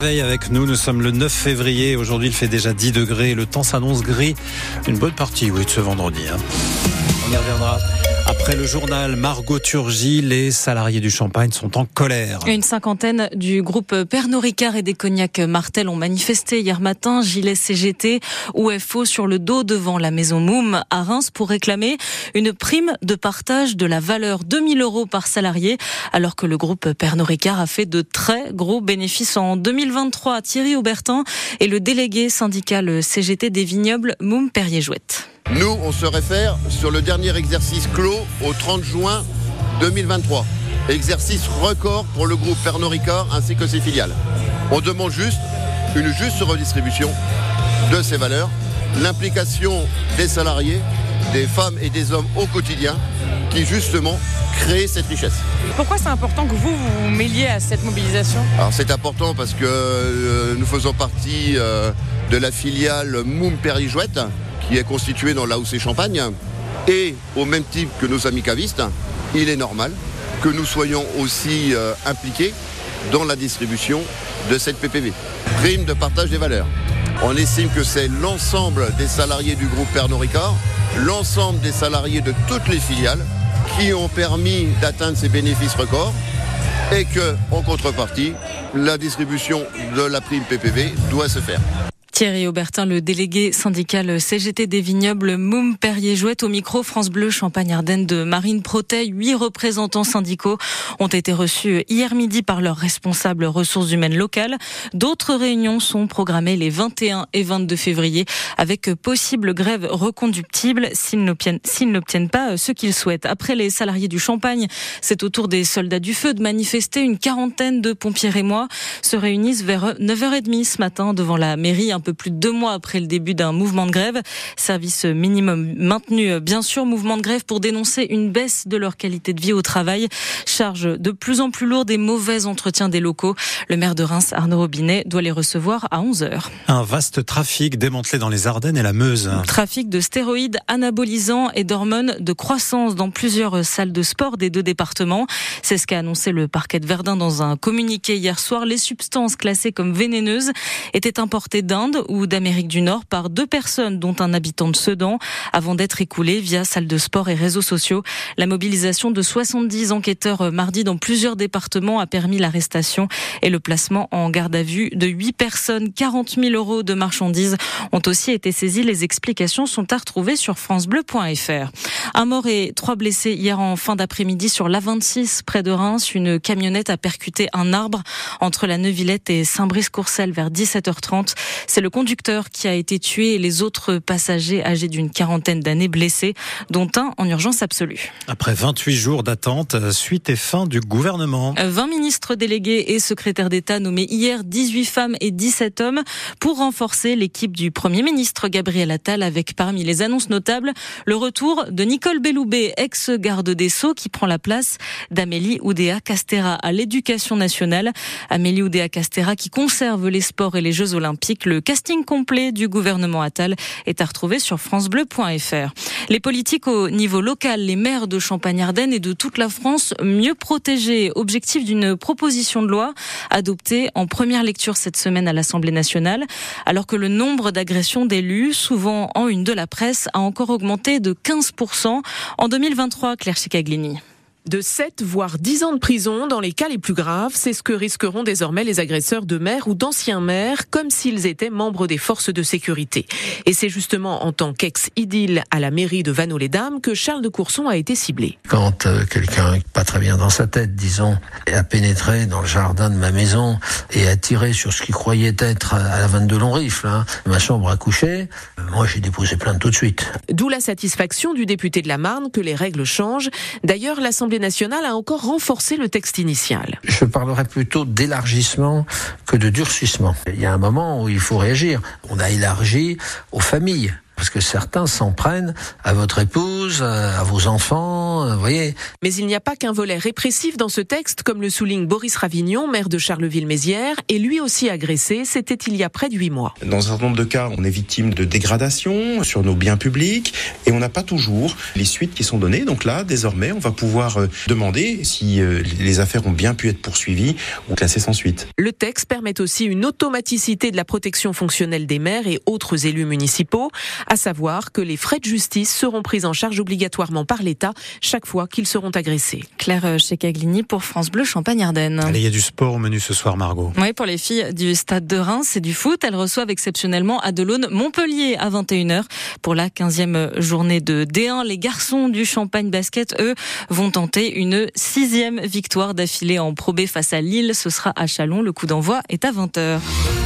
Veille avec nous, nous sommes le 9 février. Aujourd'hui, il fait déjà 10 degrés. Le temps s'annonce gris. Une bonne partie, oui, de ce vendredi. Hein. On y reviendra. Après le journal Margot Turgy, les salariés du Champagne sont en colère. Une cinquantaine du groupe Pernod Ricard et des cognacs Martel ont manifesté hier matin, gilet CGT ou FO sur le dos devant la maison Moum à Reims pour réclamer une prime de partage de la valeur 2000 euros par salarié, alors que le groupe Pernod Ricard a fait de très gros bénéfices en 2023. Thierry Aubertin est le délégué syndical CGT des vignobles Moum Perrier-Jouette. Nous, on se réfère sur le dernier exercice clos au 30 juin 2023. Exercice record pour le groupe Pernod Ricard ainsi que ses filiales. On demande juste une juste redistribution de ces valeurs, l'implication des salariés, des femmes et des hommes au quotidien qui justement créent cette richesse. Pourquoi c'est important que vous vous mêliez à cette mobilisation? Alors c'est important parce que euh, nous faisons partie euh, de la filiale Moum Périjouette qui est constitué dans la et Champagne. Et au même type que nos amis cavistes, il est normal que nous soyons aussi euh, impliqués dans la distribution de cette PPV. Prime de partage des valeurs. On estime que c'est l'ensemble des salariés du groupe Pernod Ricard, l'ensemble des salariés de toutes les filiales qui ont permis d'atteindre ces bénéfices records et que, en contrepartie, la distribution de la prime PPV doit se faire. Thierry Aubertin, le délégué syndical CGT des vignobles Moum Perrier-Jouette au micro France Bleu Champagne-Ardenne de Marine Protet. Huit représentants syndicaux ont été reçus hier midi par leurs responsables ressources humaines locales. D'autres réunions sont programmées les 21 et 22 février avec possible grève reconductible s'ils n'obtiennent pas ce qu'ils souhaitent. Après les salariés du Champagne, c'est au tour des soldats du feu de manifester. Une quarantaine de pompiers et moi se réunissent vers 9h30 ce matin devant la mairie plus de deux mois après le début d'un mouvement de grève. Service minimum maintenu, bien sûr, mouvement de grève pour dénoncer une baisse de leur qualité de vie au travail. Charge de plus en plus lourde et mauvais entretien des locaux. Le maire de Reims, Arnaud Robinet, doit les recevoir à 11h. Un vaste trafic démantelé dans les Ardennes et la Meuse. Trafic de stéroïdes anabolisants et d'hormones de croissance dans plusieurs salles de sport des deux départements. C'est ce qu'a annoncé le parquet de Verdun dans un communiqué hier soir. Les substances classées comme vénéneuses étaient importées d'Inde ou d'Amérique du Nord par deux personnes, dont un habitant de Sedan, avant d'être écoulé via salle de sport et réseaux sociaux. La mobilisation de 70 enquêteurs euh, mardi dans plusieurs départements a permis l'arrestation et le placement en garde à vue de 8 personnes. 40 000 euros de marchandises ont aussi été saisies. Les explications sont à retrouver sur francebleu.fr. Un mort et trois blessés hier en fin d'après-midi sur l'A26 près de Reims. Une camionnette a percuté un arbre entre la Neuvillette et Saint-Brice-Courcelles vers 17h30. C'est le conducteur qui a été tué et les autres passagers âgés d'une quarantaine d'années blessés, dont un en urgence absolue. Après 28 jours d'attente, suite et fin du gouvernement. 20 ministres délégués et secrétaires d'État nommés hier, 18 femmes et 17 hommes pour renforcer l'équipe du Premier ministre Gabriel Attal avec parmi les annonces notables le retour de Nicole Belloubet, ex-garde des Sceaux, qui prend la place d'Amélie Oudéa Castera à l'éducation nationale. Amélie Oudéa Castera qui conserve les sports et les Jeux olympiques. Le casting complet du gouvernement Attal est à retrouver sur francebleu.fr. Les politiques au niveau local, les maires de Champagne-Ardenne et de toute la France mieux protégés. Objectif d'une proposition de loi adoptée en première lecture cette semaine à l'Assemblée nationale, alors que le nombre d'agressions d'élus, souvent en une de la presse, a encore augmenté de 15% en 2023, Claire Chicaglini de 7 voire 10 ans de prison dans les cas les plus graves. C'est ce que risqueront désormais les agresseurs de maires ou d'anciens maires, comme s'ils étaient membres des forces de sécurité. Et c'est justement en tant qu'ex-idylle à la mairie de Vanneau-les-Dames que Charles de Courson a été ciblé. Quand euh, quelqu'un pas très bien dans sa tête, disons, a pénétré dans le jardin de ma maison et a tiré sur ce qu'il croyait être à la vanne de Longriffle, hein, ma chambre à coucher, euh, moi j'ai déposé plainte tout de suite. D'où la satisfaction du député de la Marne que les règles changent. D'ailleurs, l'Assemblée nationale a encore renforcé le texte initial. Je parlerai plutôt d'élargissement que de durcissement. Il y a un moment où il faut réagir. On a élargi aux familles parce que certains s'en prennent à votre épouse, à vos enfants, vous voyez. Mais il n'y a pas qu'un volet répressif dans ce texte, comme le souligne Boris Ravignon, maire de Charleville-Mézières, et lui aussi agressé, c'était il y a près de huit mois. Dans un certain nombre de cas, on est victime de dégradation sur nos biens publics, et on n'a pas toujours les suites qui sont données. Donc là, désormais, on va pouvoir euh, demander si euh, les affaires ont bien pu être poursuivies ou classées sans suite. Le texte permet aussi une automaticité de la protection fonctionnelle des maires et autres élus municipaux, à savoir que les frais de justice seront pris en charge obligatoirement par l'État chaque fois qu'ils seront agressés. Claire Checaglini pour France Bleu Champagne-Ardenne. Allez, il y a du sport au menu ce soir, Margot. Oui, pour les filles du stade de Reims, c'est du foot. Elles reçoivent exceptionnellement à Delaune Montpellier à 21h pour la 15e journée de D1. Les garçons du Champagne Basket, eux, vont tenter une sixième victoire d'affilée en Pro B face à Lille. Ce sera à Chalon. Le coup d'envoi est à 20h.